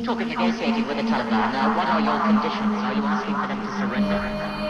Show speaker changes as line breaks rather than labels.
you talking negotiating with the Taliban? Uh, what are your conditions? Are you asking for them to surrender?